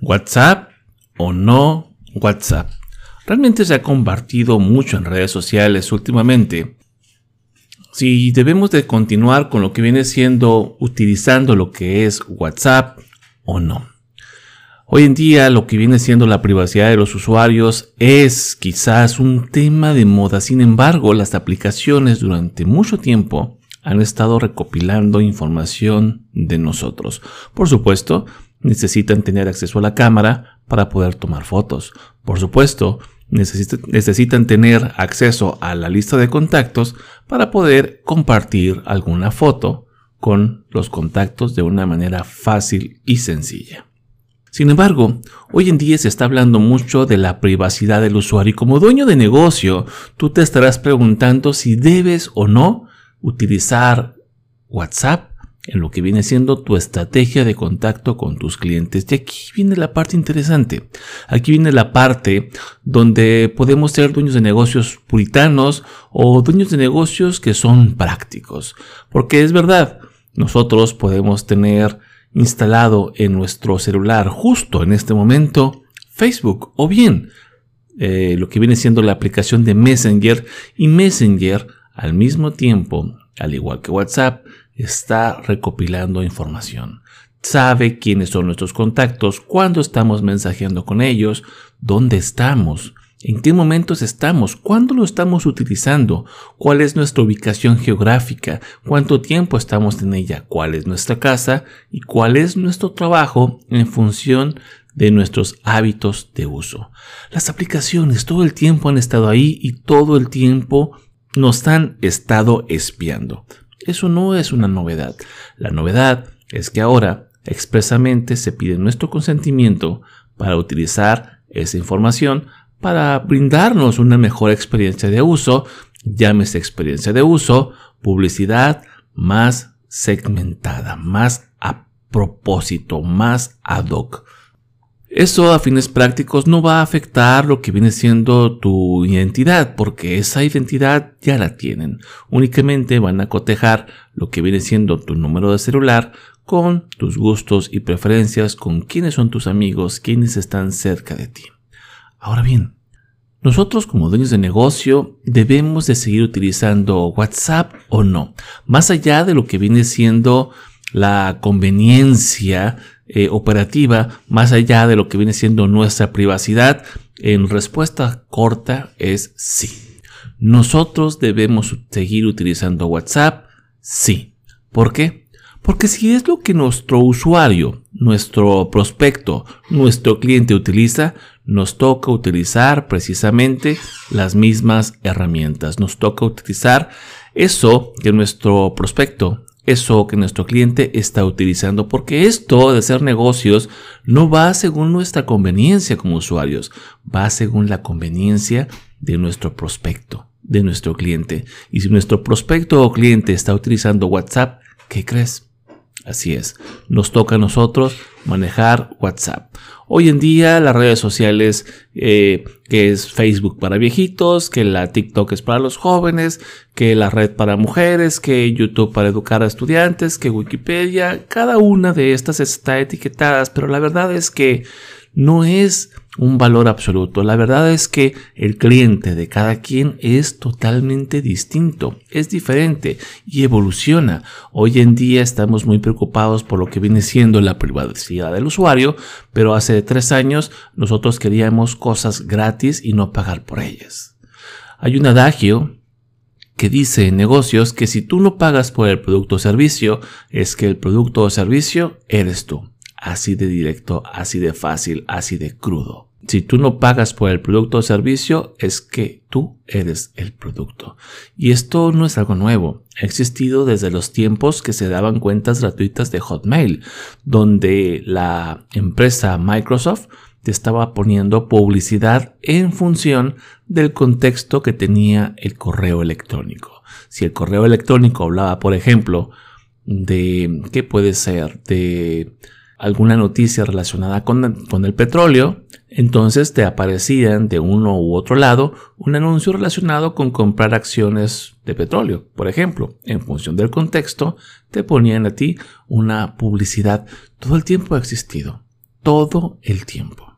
WhatsApp o no WhatsApp. Realmente se ha compartido mucho en redes sociales últimamente. Si debemos de continuar con lo que viene siendo utilizando lo que es WhatsApp o no. Hoy en día lo que viene siendo la privacidad de los usuarios es quizás un tema de moda, sin embargo las aplicaciones durante mucho tiempo han estado recopilando información de nosotros. Por supuesto, necesitan tener acceso a la cámara para poder tomar fotos. Por supuesto, necesitan tener acceso a la lista de contactos para poder compartir alguna foto con los contactos de una manera fácil y sencilla. Sin embargo, hoy en día se está hablando mucho de la privacidad del usuario y como dueño de negocio, tú te estarás preguntando si debes o no utilizar WhatsApp en lo que viene siendo tu estrategia de contacto con tus clientes. Y aquí viene la parte interesante. Aquí viene la parte donde podemos ser dueños de negocios puritanos o dueños de negocios que son prácticos. Porque es verdad, nosotros podemos tener instalado en nuestro celular justo en este momento Facebook o bien eh, lo que viene siendo la aplicación de Messenger y Messenger al mismo tiempo, al igual que WhatsApp, está recopilando información. Sabe quiénes son nuestros contactos, cuándo estamos mensajeando con ellos, dónde estamos, en qué momentos estamos, cuándo lo estamos utilizando, cuál es nuestra ubicación geográfica, cuánto tiempo estamos en ella, cuál es nuestra casa y cuál es nuestro trabajo en función de nuestros hábitos de uso. Las aplicaciones todo el tiempo han estado ahí y todo el tiempo nos han estado espiando. Eso no es una novedad. La novedad es que ahora expresamente se pide nuestro consentimiento para utilizar esa información para brindarnos una mejor experiencia de uso, llámese experiencia de uso, publicidad más segmentada, más a propósito, más ad hoc. Eso a fines prácticos no va a afectar lo que viene siendo tu identidad, porque esa identidad ya la tienen. Únicamente van a cotejar lo que viene siendo tu número de celular con tus gustos y preferencias, con quiénes son tus amigos, quiénes están cerca de ti. Ahora bien, nosotros como dueños de negocio debemos de seguir utilizando WhatsApp o no, más allá de lo que viene siendo la conveniencia eh, operativa más allá de lo que viene siendo nuestra privacidad? En respuesta corta es sí. ¿Nosotros debemos seguir utilizando WhatsApp? Sí. ¿Por qué? Porque si es lo que nuestro usuario, nuestro prospecto, nuestro cliente utiliza, nos toca utilizar precisamente las mismas herramientas. Nos toca utilizar eso que nuestro prospecto, eso que nuestro cliente está utilizando, porque esto de hacer negocios no va según nuestra conveniencia como usuarios, va según la conveniencia de nuestro prospecto, de nuestro cliente. Y si nuestro prospecto o cliente está utilizando WhatsApp, ¿qué crees? Así es, nos toca a nosotros manejar WhatsApp. Hoy en día las redes sociales, eh, que es Facebook para viejitos, que la TikTok es para los jóvenes, que la red para mujeres, que YouTube para educar a estudiantes, que Wikipedia, cada una de estas está etiquetadas, pero la verdad es que no es un valor absoluto. La verdad es que el cliente de cada quien es totalmente distinto, es diferente y evoluciona. Hoy en día estamos muy preocupados por lo que viene siendo la privacidad del usuario, pero hace tres años nosotros queríamos cosas gratis y no pagar por ellas. Hay un adagio que dice en negocios que si tú no pagas por el producto o servicio, es que el producto o servicio eres tú. Así de directo, así de fácil, así de crudo. Si tú no pagas por el producto o servicio, es que tú eres el producto. Y esto no es algo nuevo. Ha existido desde los tiempos que se daban cuentas gratuitas de Hotmail, donde la empresa Microsoft te estaba poniendo publicidad en función del contexto que tenía el correo electrónico. Si el correo electrónico hablaba, por ejemplo, de, ¿qué puede ser? De alguna noticia relacionada con, con el petróleo, entonces te aparecían de uno u otro lado un anuncio relacionado con comprar acciones de petróleo. Por ejemplo, en función del contexto, te ponían a ti una publicidad. Todo el tiempo ha existido. todo el tiempo.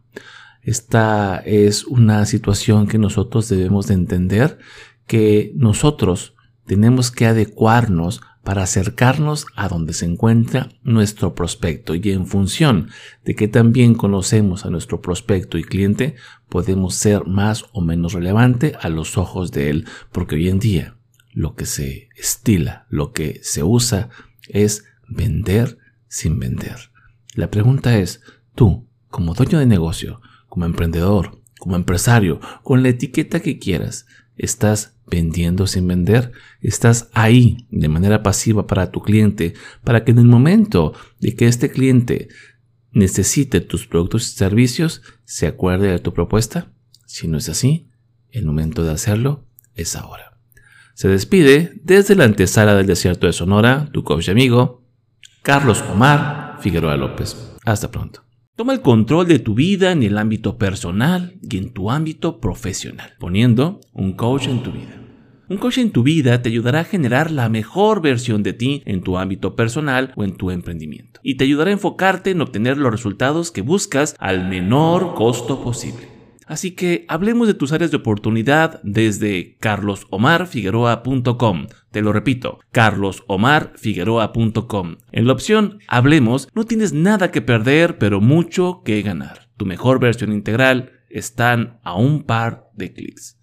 Esta es una situación que nosotros debemos de entender que nosotros tenemos que adecuarnos para acercarnos a donde se encuentra nuestro prospecto y en función de que también conocemos a nuestro prospecto y cliente podemos ser más o menos relevante a los ojos de él porque hoy en día lo que se estila, lo que se usa es vender sin vender. La pregunta es, tú, como dueño de negocio, como emprendedor, como empresario, con la etiqueta que quieras, ¿estás vendiendo sin vender? ¿Estás ahí de manera pasiva para tu cliente para que en el momento de que este cliente necesite tus productos y servicios, se acuerde de tu propuesta? Si no es así, el momento de hacerlo es ahora. Se despide desde la antesala del desierto de Sonora, tu coach amigo, Carlos Omar Figueroa López. Hasta pronto. Toma el control de tu vida en el ámbito personal y en tu ámbito profesional, poniendo un coach en tu vida. Un coach en tu vida te ayudará a generar la mejor versión de ti en tu ámbito personal o en tu emprendimiento. Y te ayudará a enfocarte en obtener los resultados que buscas al menor costo posible. Así que hablemos de tus áreas de oportunidad desde carlosomarfigueroa.com. Te lo repito, carlosomarfigueroa.com. En la opción Hablemos no tienes nada que perder, pero mucho que ganar. Tu mejor versión integral están a un par de clics.